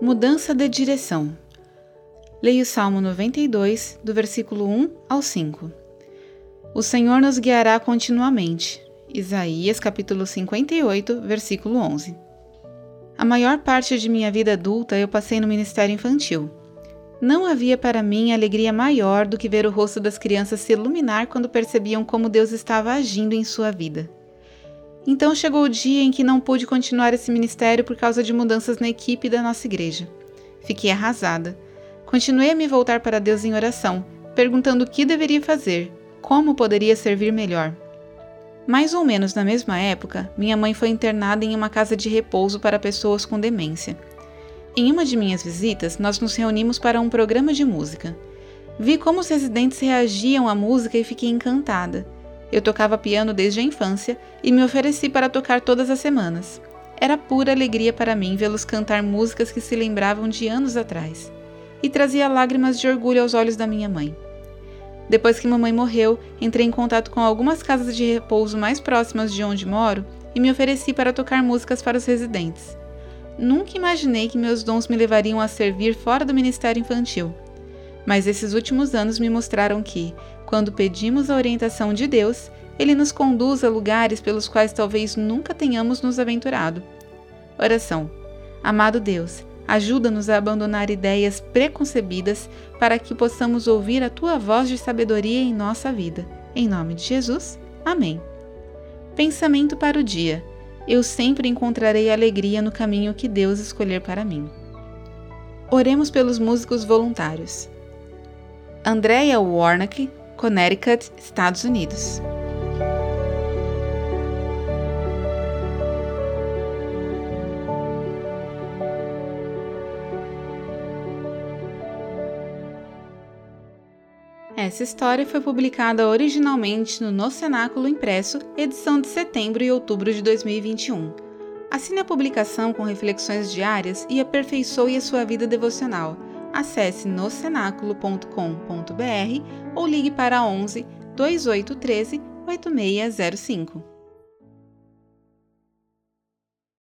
Mudança de direção. Leia o Salmo 92, do versículo 1 ao 5. O Senhor nos guiará continuamente. Isaías capítulo 58, versículo 11. A maior parte de minha vida adulta eu passei no ministério infantil. Não havia para mim alegria maior do que ver o rosto das crianças se iluminar quando percebiam como Deus estava agindo em sua vida. Então chegou o dia em que não pude continuar esse ministério por causa de mudanças na equipe da nossa igreja. Fiquei arrasada. Continuei a me voltar para Deus em oração, perguntando o que deveria fazer, como poderia servir melhor. Mais ou menos na mesma época, minha mãe foi internada em uma casa de repouso para pessoas com demência. Em uma de minhas visitas, nós nos reunimos para um programa de música. Vi como os residentes reagiam à música e fiquei encantada. Eu tocava piano desde a infância e me ofereci para tocar todas as semanas. Era pura alegria para mim vê-los cantar músicas que se lembravam de anos atrás. E trazia lágrimas de orgulho aos olhos da minha mãe. Depois que mamãe morreu, entrei em contato com algumas casas de repouso mais próximas de onde moro e me ofereci para tocar músicas para os residentes. Nunca imaginei que meus dons me levariam a servir fora do ministério infantil. Mas esses últimos anos me mostraram que, quando pedimos a orientação de Deus, Ele nos conduz a lugares pelos quais talvez nunca tenhamos nos aventurado. Oração. Amado Deus, ajuda-nos a abandonar ideias preconcebidas para que possamos ouvir a tua voz de sabedoria em nossa vida. Em nome de Jesus. Amém. Pensamento para o dia. Eu sempre encontrarei alegria no caminho que Deus escolher para mim. Oremos pelos músicos voluntários. Andrea Warnock, Connecticut, Estados Unidos. Essa história foi publicada originalmente no No Cenáculo Impresso, edição de setembro e outubro de 2021. Assine a publicação com reflexões diárias e aperfeiçoe a sua vida devocional acesse nocenáculo.com.br ou ligue para 11 2813 8605.